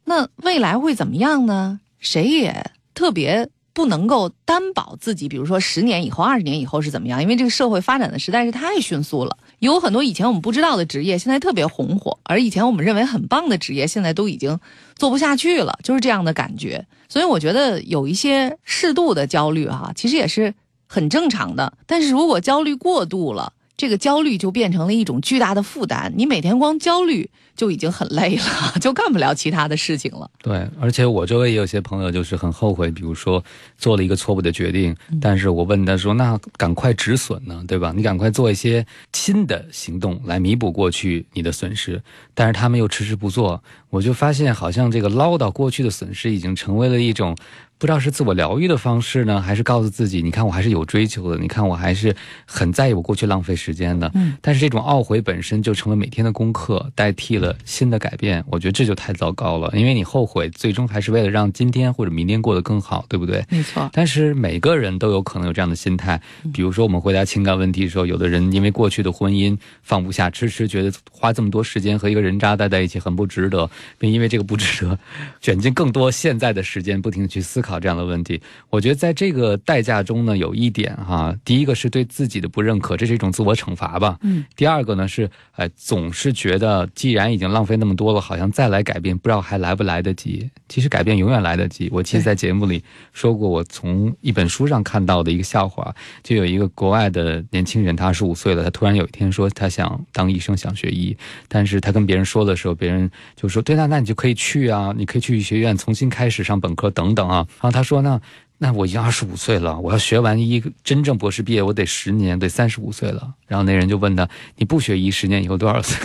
那未来会怎么样呢？谁也特别不能够担保自己，比如说十年以后、二十年以后是怎么样，因为这个社会发展的实在是太迅速了。有很多以前我们不知道的职业，现在特别红火；而以前我们认为很棒的职业，现在都已经做不下去了，就是这样的感觉。所以我觉得有一些适度的焦虑，哈，其实也是很正常的。但是如果焦虑过度了，这个焦虑就变成了一种巨大的负担，你每天光焦虑就已经很累了，就干不了其他的事情了。对，而且我周围也有些朋友就是很后悔，比如说做了一个错误的决定，但是我问他说：“那赶快止损呢，对吧？你赶快做一些新的行动来弥补过去你的损失。”但是他们又迟迟不做，我就发现好像这个唠叨过去的损失已经成为了一种。不知道是自我疗愈的方式呢，还是告诉自己，你看我还是有追求的，你看我还是很在意我过去浪费时间的。嗯，但是这种懊悔本身就成了每天的功课，代替了新的改变。我觉得这就太糟糕了，因为你后悔，最终还是为了让今天或者明天过得更好，对不对？没错。但是每个人都有可能有这样的心态，比如说我们回答情感问题的时候，有的人因为过去的婚姻放不下，迟迟觉得花这么多时间和一个人渣待在一起很不值得，并因为这个不值得，卷进更多现在的时间，不停的去思考。这样的问题，我觉得在这个代价中呢，有一点哈，第一个是对自己的不认可，这是一种自我惩罚吧。嗯。第二个呢是，哎，总是觉得既然已经浪费那么多了，好像再来改变，不知道还来不来得及。其实改变永远来得及。我其实，在节目里说过，我从一本书上看到的一个笑话，就有一个国外的年轻人，他二十五岁了，他突然有一天说他想当医生，想学医，但是他跟别人说的时候，别人就说，对，那那你就可以去啊，你可以去医学院重新开始上本科等等啊。然后他说：“呢那我已经二十五岁了，我要学完医真正博士毕业，我得十年，得三十五岁了。”然后那人就问他：“你不学医，十年以后多少岁？”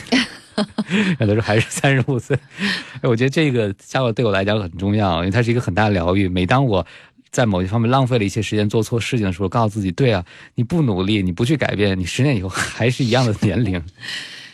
有的时候还是三十五岁。我觉得这个家伙对我来讲很重要，因为它是一个很大的疗愈。每当我在某一方面浪费了一些时间，做错事情的时候，告诉自己：“对啊，你不努力，你不去改变，你十年以后还是一样的年龄。”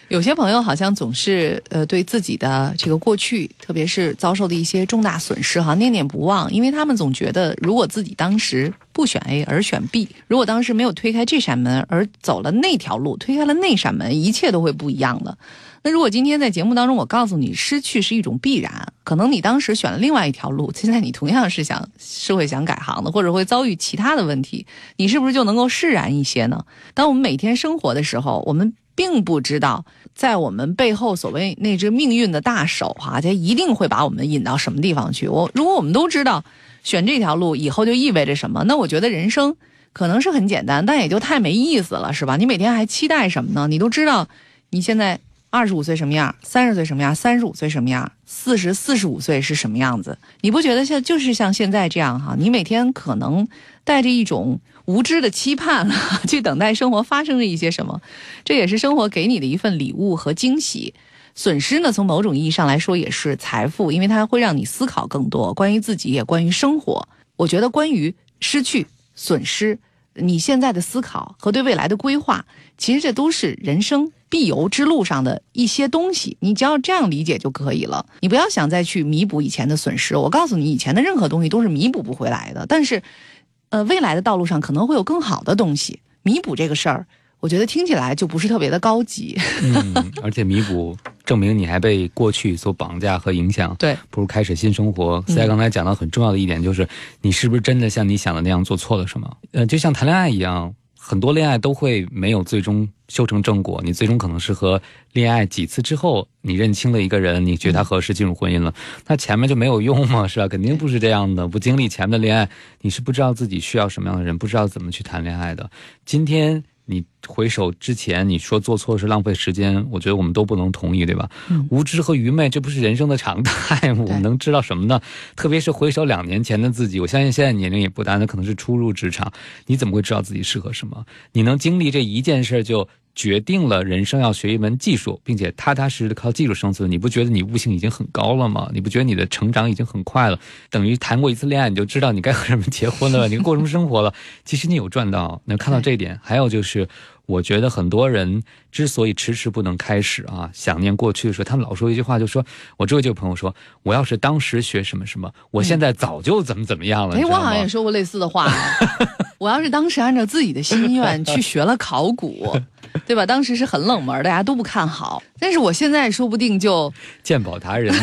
有些朋友好像总是呃对自己的这个过去，特别是遭受的一些重大损失哈念念不忘，因为他们总觉得如果自己当时不选 A 而选 B，如果当时没有推开这扇门而走了那条路，推开了那扇门，一切都会不一样的。那如果今天在节目当中我告诉你失去是一种必然，可能你当时选了另外一条路，现在你同样是想是会想改行的，或者会遭遇其他的问题，你是不是就能够释然一些呢？当我们每天生活的时候，我们。并不知道，在我们背后所谓那只命运的大手哈，它一定会把我们引到什么地方去。我如果我们都知道选这条路以后就意味着什么，那我觉得人生可能是很简单，但也就太没意思了，是吧？你每天还期待什么呢？你都知道你现在二十五岁什么样，三十岁什么样，三十五岁什么样，四十四十五岁是什么样子？你不觉得像就是像现在这样哈？你每天可能带着一种。无知的期盼，去等待生活发生着一些什么，这也是生活给你的一份礼物和惊喜。损失呢，从某种意义上来说也是财富，因为它会让你思考更多关于自己，也关于生活。我觉得关于失去、损失，你现在的思考和对未来的规划，其实这都是人生必由之路上的一些东西。你只要这样理解就可以了。你不要想再去弥补以前的损失。我告诉你，以前的任何东西都是弥补不回来的。但是。呃，未来的道路上可能会有更好的东西弥补这个事儿，我觉得听起来就不是特别的高级。嗯，而且弥补证明你还被过去所绑架和影响，对，不如开始新生活。思佳刚才讲到很重要的一点，就是你是不是真的像你想的那样做错了什么？呃，就像谈恋爱一样，很多恋爱都会没有最终修成正果。你最终可能是和恋爱几次之后，你认清了一个人，你觉得他合适进入婚姻了，那前面就没有用嘛？是吧？肯定不是这样的。不经历前面的恋爱，你是不知道自己需要什么样的人，不知道怎么去谈恋爱的。今天。你回首之前，你说做错是浪费时间，我觉得我们都不能同意，对吧？无知和愚昧，这不是人生的常态。我们能知道什么呢？特别是回首两年前的自己，我相信现在年龄也不大，那可能是初入职场，你怎么会知道自己适合什么？你能经历这一件事就。决定了人生要学一门技术，并且踏踏实实的靠技术生存，你不觉得你悟性已经很高了吗？你不觉得你的成长已经很快了？等于谈过一次恋爱，你就知道你该和什么结婚了，你过什么生活了。其实你有赚到，能看到这一点。还有就是，我觉得很多人之所以迟迟不能开始啊，想念过去的时候，他们老说一句话，就说我周围就有朋友说，我要是当时学什么什么，我现在早就怎么怎么样了。哎，我好像也说过类似的话。我要是当时按照自己的心愿去学了考古。对吧？当时是很冷门，大家都不看好。但是我现在说不定就鉴宝达人。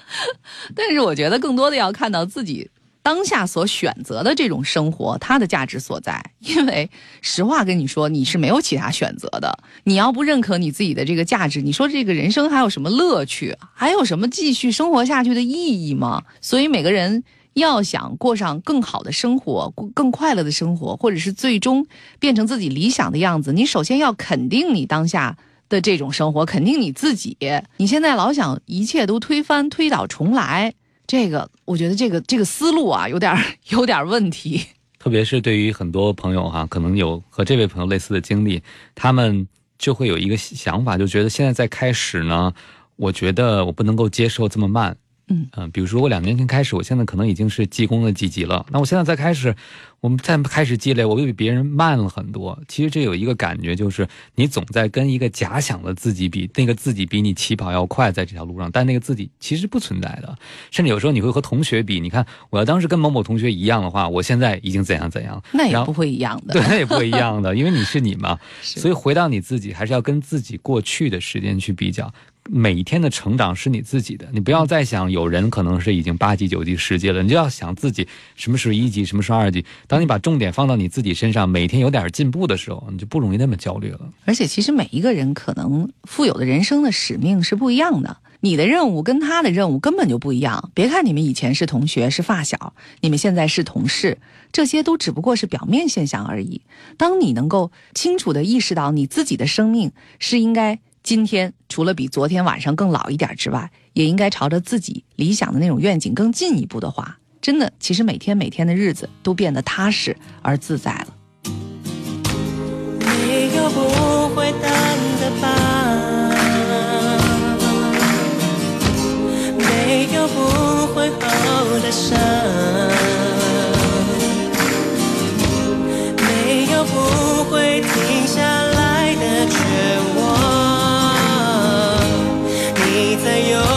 但是我觉得更多的要看到自己当下所选择的这种生活，它的价值所在。因为实话跟你说，你是没有其他选择的。你要不认可你自己的这个价值，你说这个人生还有什么乐趣？还有什么继续生活下去的意义吗？所以每个人。要想过上更好的生活，过更快乐的生活，或者是最终变成自己理想的样子，你首先要肯定你当下的这种生活，肯定你自己。你现在老想一切都推翻、推倒重来，这个我觉得这个这个思路啊，有点 有点问题。特别是对于很多朋友哈，可能有和这位朋友类似的经历，他们就会有一个想法，就觉得现在在开始呢，我觉得我不能够接受这么慢。嗯嗯，比如说我两年前开始，我现在可能已经是技工的几级了。那我现在再开始，我们再开始积累，我又比别人慢了很多。其实这有一个感觉，就是你总在跟一个假想的自己比，那个自己比你起跑要快，在这条路上，但那个自己其实不存在的。甚至有时候你会和同学比，你看我要当时跟某某同学一样的话，我现在已经怎样怎样，那也不会一样的。对，那也不会一样的，因为你是你嘛。所以回到你自己，还是要跟自己过去的时间去比较。每一天的成长是你自己的，你不要再想有人可能是已经八级、九级、十级了，你就要想自己什么是一级，什么是二级。当你把重点放到你自己身上，每天有点进步的时候，你就不容易那么焦虑了。而且，其实每一个人可能富有的人生的使命是不一样的，你的任务跟他的任务根本就不一样。别看你们以前是同学、是发小，你们现在是同事，这些都只不过是表面现象而已。当你能够清楚的意识到你自己的生命是应该。今天除了比昨天晚上更老一点之外，也应该朝着自己理想的那种愿景更进一步的话，真的，其实每天每天的日子都变得踏实而自在了。没有不会淡的疤，没有不会好的伤，没有不会停下来的绝望。在有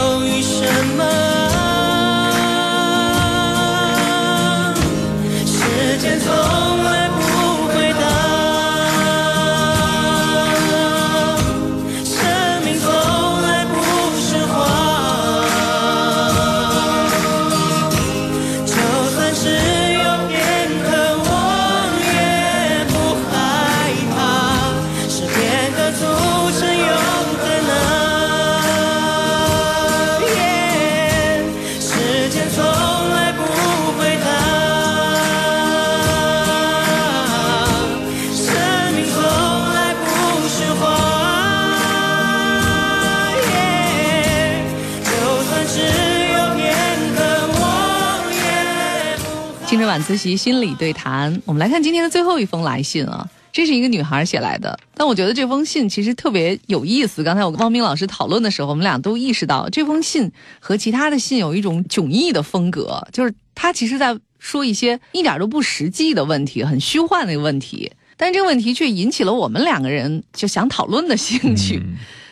晚自习心理对谈，我们来看今天的最后一封来信啊，这是一个女孩写来的，但我觉得这封信其实特别有意思。刚才我跟汪冰老师讨论的时候，我们俩都意识到这封信和其他的信有一种迥异的风格，就是他其实在说一些一点都不实际的问题，很虚幻的一个问题，但这个问题却引起了我们两个人就想讨论的兴趣。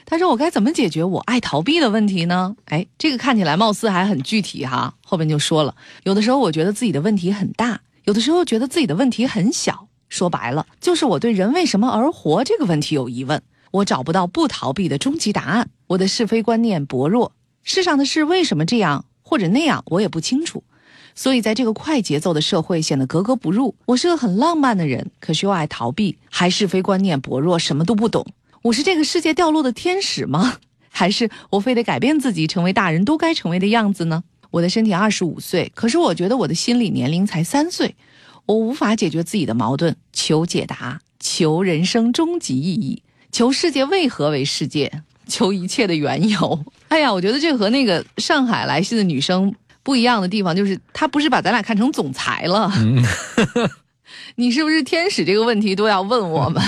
他说：“我该怎么解决我爱逃避的问题呢？”哎，这个看起来貌似还很具体哈。后边就说了，有的时候我觉得自己的问题很大，有的时候觉得自己的问题很小。说白了，就是我对人为什么而活这个问题有疑问。我找不到不逃避的终极答案。我的是非观念薄弱，世上的事为什么这样或者那样，我也不清楚。所以在这个快节奏的社会显得格格不入。我是个很浪漫的人，可是又爱逃避，还是非观念薄弱，什么都不懂。我是这个世界掉落的天使吗？还是我非得改变自己，成为大人都该成为的样子呢？我的身体二十五岁，可是我觉得我的心理年龄才三岁。我无法解决自己的矛盾，求解答，求人生终极意义，求世界为何为世界，求一切的缘由。哎呀，我觉得这和那个上海来信的女生。不一样的地方就是，她不是把咱俩看成总裁了。你是不是天使这个问题都要问我们？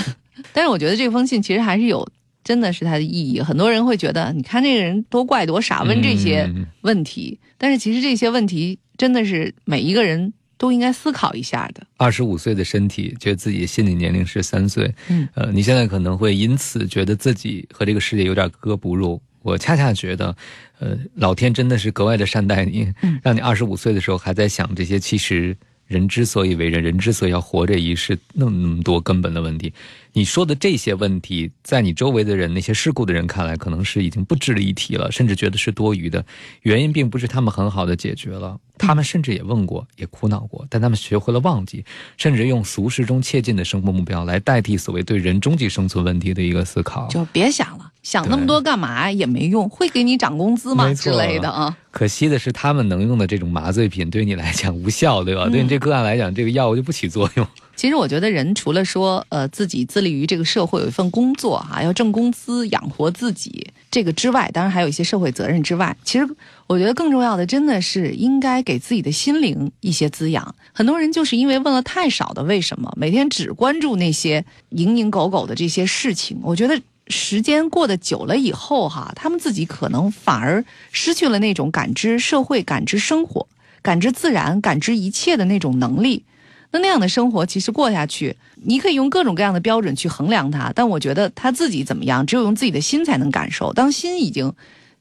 但是我觉得这封信其实还是有，真的是它的意义。很多人会觉得，你看这个人多怪多傻，问这些问题。但是其实这些问题真的是每一个人都应该思考一下的。二十五岁的身体，觉得自己心理年龄是三岁。嗯，呃，你现在可能会因此觉得自己和这个世界有点格格不入。我恰恰觉得，呃，老天真的是格外的善待你，让你二十五岁的时候还在想这些。其实，人之所以为人，人之所以要活着一世，那么多根本的问题。你说的这些问题，在你周围的人，那些世故的人看来，可能是已经不值一提了，甚至觉得是多余的。原因并不是他们很好的解决了，他们甚至也问过，也苦恼过，但他们学会了忘记，甚至用俗世中切近的生活目标来代替所谓对人终极生存问题的一个思考。就别想了，想那么多干嘛也没用，会给你涨工资吗之类的啊？可惜的是，他们能用的这种麻醉品对你来讲无效，对吧？对你这个案来讲，这个药物就不起作用。其实我觉得人除了说，呃，自己自立于这个社会有一份工作哈，要挣工资养活自己这个之外，当然还有一些社会责任之外，其实我觉得更重要的真的是应该给自己的心灵一些滋养。很多人就是因为问了太少的为什么，每天只关注那些蝇营狗苟的这些事情，我觉得时间过得久了以后哈，他们自己可能反而失去了那种感知社会、感知生活、感知自然、感知一切的那种能力。那那样的生活其实过下去，你可以用各种各样的标准去衡量他，但我觉得他自己怎么样，只有用自己的心才能感受。当心已经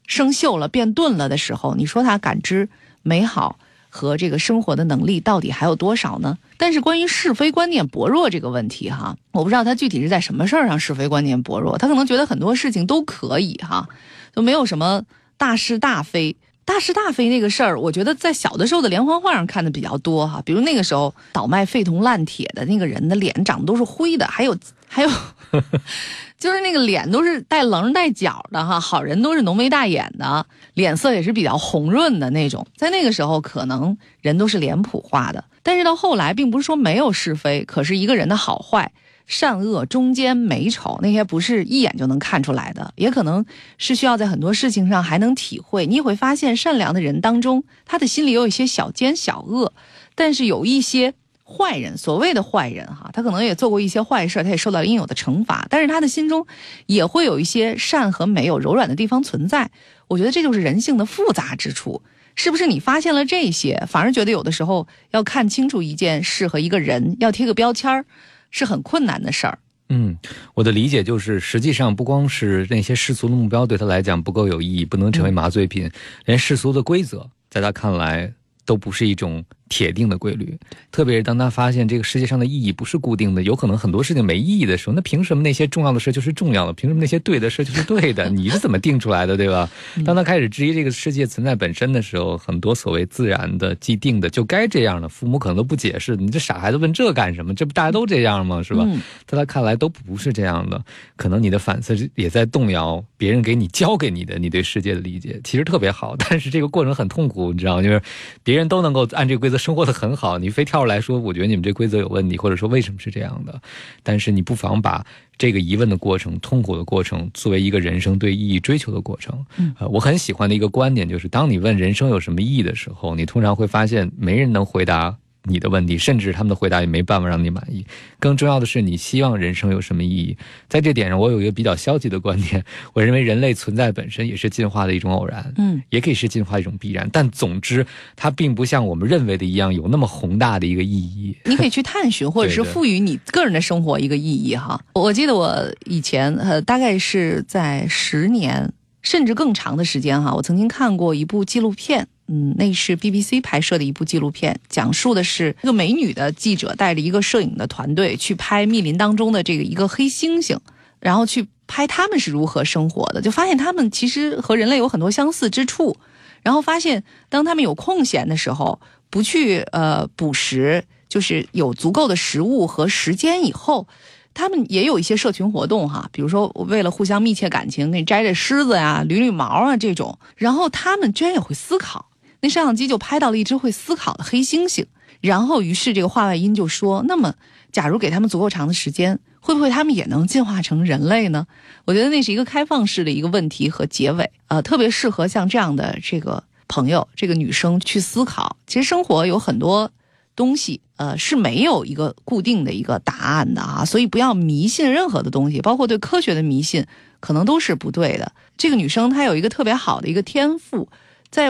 生锈了、变钝了的时候，你说他感知美好和这个生活的能力到底还有多少呢？但是关于是非观念薄弱这个问题，哈，我不知道他具体是在什么事儿上是非观念薄弱。他可能觉得很多事情都可以，哈，就没有什么大是大非。大是大非那个事儿，我觉得在小的时候的连环画上看的比较多哈。比如那个时候倒卖废铜烂铁的那个人的脸长得都是灰的，还有还有，就是那个脸都是带棱带角的哈。好人都是浓眉大眼的，脸色也是比较红润的那种。在那个时候，可能人都是脸谱化的。但是到后来，并不是说没有是非，可是一个人的好坏。善恶中间美丑那些不是一眼就能看出来的，也可能是需要在很多事情上还能体会。你会发现，善良的人当中，他的心里有一些小奸小恶，但是有一些坏人，所谓的坏人哈，他可能也做过一些坏事，他也受到应有的惩罚，但是他的心中也会有一些善和美有柔软的地方存在。我觉得这就是人性的复杂之处，是不是？你发现了这些，反而觉得有的时候要看清楚一件事和一个人，要贴个标签儿。是很困难的事儿。嗯，我的理解就是，实际上不光是那些世俗的目标对他来讲不够有意义，不能成为麻醉品，连世俗的规则在他看来都不是一种。铁定的规律，特别是当他发现这个世界上的意义不是固定的，有可能很多事情没意义的时候，那凭什么那些重要的事就是重要的？凭什么那些对的事就是对的？你是怎么定出来的，对吧？当他开始质疑这个世界存在本身的时候，很多所谓自然的、既定的就该这样的，父母可能都不解释，你这傻孩子问这干什么？这不大家都这样吗？是吧？在他看来都不是这样的，可能你的反思也在动摇别人给你教给你的你对世界的理解，其实特别好，但是这个过程很痛苦，你知道吗？就是别人都能够按这个规则。生活的很好，你非跳出来说，我觉得你们这规则有问题，或者说为什么是这样的？但是你不妨把这个疑问的过程、痛苦的过程，作为一个人生对意义追求的过程。嗯，我很喜欢的一个观点就是，当你问人生有什么意义的时候，你通常会发现没人能回答。你的问题，甚至他们的回答也没办法让你满意。更重要的是，你希望人生有什么意义？在这点上，我有一个比较消极的观点。我认为人类存在本身也是进化的一种偶然，嗯，也可以是进化一种必然。但总之，它并不像我们认为的一样有那么宏大的一个意义。你可以去探寻，或者是 赋予你个人的生活一个意义。哈，我记得我以前呃，大概是在十年甚至更长的时间哈，我曾经看过一部纪录片。嗯，那是 BBC 拍摄的一部纪录片，讲述的是一个美女的记者带着一个摄影的团队去拍密林当中的这个一个黑猩猩，然后去拍他们是如何生活的，就发现他们其实和人类有很多相似之处。然后发现，当他们有空闲的时候，不去呃捕食，就是有足够的食物和时间以后，他们也有一些社群活动哈，比如说为了互相密切感情，那摘摘虱子呀、捋捋毛啊这种。然后他们居然也会思考，那摄像机就拍到了一只会思考的黑猩猩。然后于是这个话外音就说：“那么，假如给他们足够长的时间。”会不会他们也能进化成人类呢？我觉得那是一个开放式的一个问题和结尾，呃，特别适合像这样的这个朋友，这个女生去思考。其实生活有很多东西，呃，是没有一个固定的一个答案的啊，所以不要迷信任何的东西，包括对科学的迷信，可能都是不对的。这个女生她有一个特别好的一个天赋，在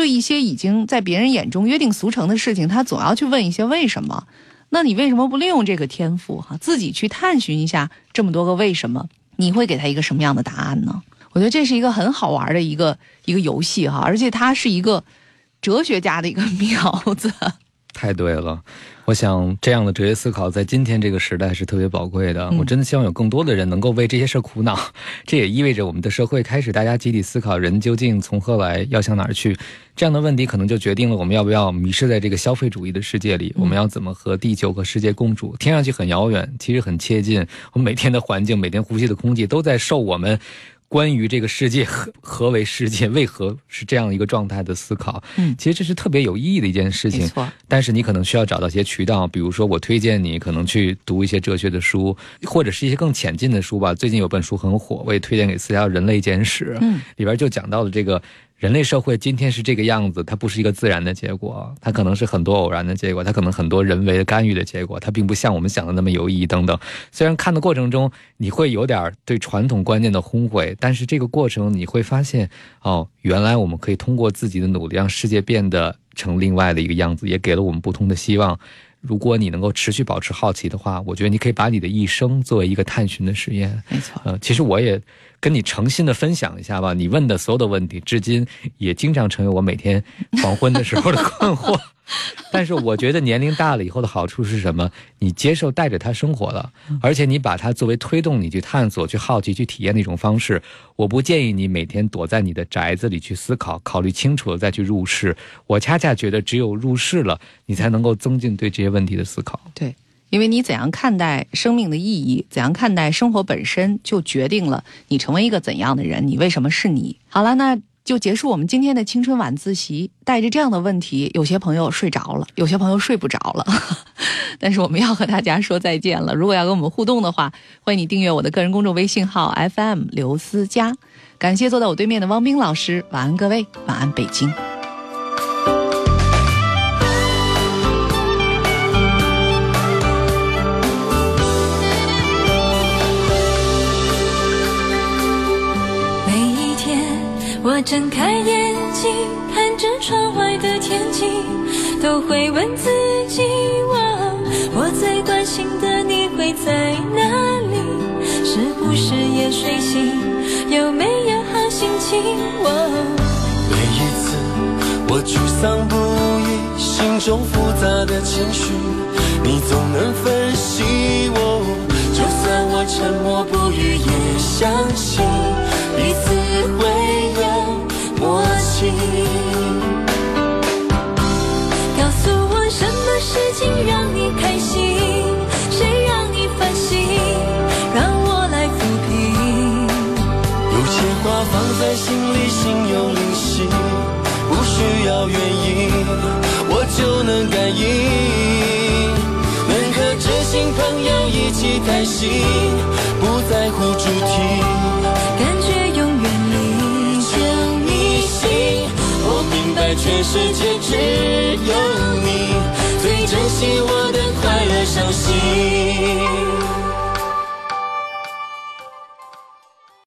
对一些已经在别人眼中约定俗成的事情，他总要去问一些为什么。那你为什么不利用这个天赋哈，自己去探寻一下这么多个为什么？你会给他一个什么样的答案呢？我觉得这是一个很好玩的一个一个游戏哈，而且它是一个哲学家的一个 苗子。太对了。我想这样的哲学思考在今天这个时代是特别宝贵的。我真的希望有更多的人能够为这些事儿苦恼。这也意味着我们的社会开始大家集体思考：人究竟从何来，要向哪儿去？这样的问题可能就决定了我们要不要迷失在这个消费主义的世界里。我们要怎么和地球和世界共处？听上去很遥远，其实很切近。我们每天的环境，每天呼吸的空气，都在受我们。关于这个世界何何为世界，为何是这样一个状态的思考，嗯，其实这是特别有意义的一件事情。没错，但是你可能需要找到一些渠道，比如说我推荐你可能去读一些哲学的书，或者是一些更浅近的书吧。最近有本书很火，我也推荐给私家，《人类简史》，嗯，里边就讲到了这个。人类社会今天是这个样子，它不是一个自然的结果，它可能是很多偶然的结果，它可能很多人为的干预的结果，它并不像我们想的那么有意义等等。虽然看的过程中你会有点对传统观念的轰毁，但是这个过程你会发现，哦，原来我们可以通过自己的努力让世界变得成另外的一个样子，也给了我们不同的希望。如果你能够持续保持好奇的话，我觉得你可以把你的一生作为一个探寻的实验。没错，呃，其实我也。跟你诚心的分享一下吧，你问的所有的问题，至今也经常成为我每天黄昏的时候的困惑。但是我觉得年龄大了以后的好处是什么？你接受带着他生活了，而且你把它作为推动你去探索、去好奇、去体验的一种方式。我不建议你每天躲在你的宅子里去思考，考虑清楚了再去入世。我恰恰觉得，只有入世了，你才能够增进对这些问题的思考。对。因为你怎样看待生命的意义，怎样看待生活本身，就决定了你成为一个怎样的人。你为什么是你？好了，那就结束我们今天的青春晚自习。带着这样的问题，有些朋友睡着了，有些朋友睡不着了。但是我们要和大家说再见了。如果要跟我们互动的话，欢迎你订阅我的个人公众微信号 FM 刘思佳。感谢坐在我对面的汪冰老师。晚安，各位。晚安，北京。我睁开眼睛，看着窗外的天气，都会问自己：我最关心的你会在哪里？是不是也睡醒？有没有好心情？每一次我沮丧不已，心中复杂的情绪，你总能分析我。就算我沉默不语，也相信彼此会。告诉我什么事情让你开心，谁让你烦心，让我来抚平。有些话放在心里，心有灵犀，不需要原因，我就能感应。能和知心朋友一起开心，不在乎主题。全世界只有你最珍惜我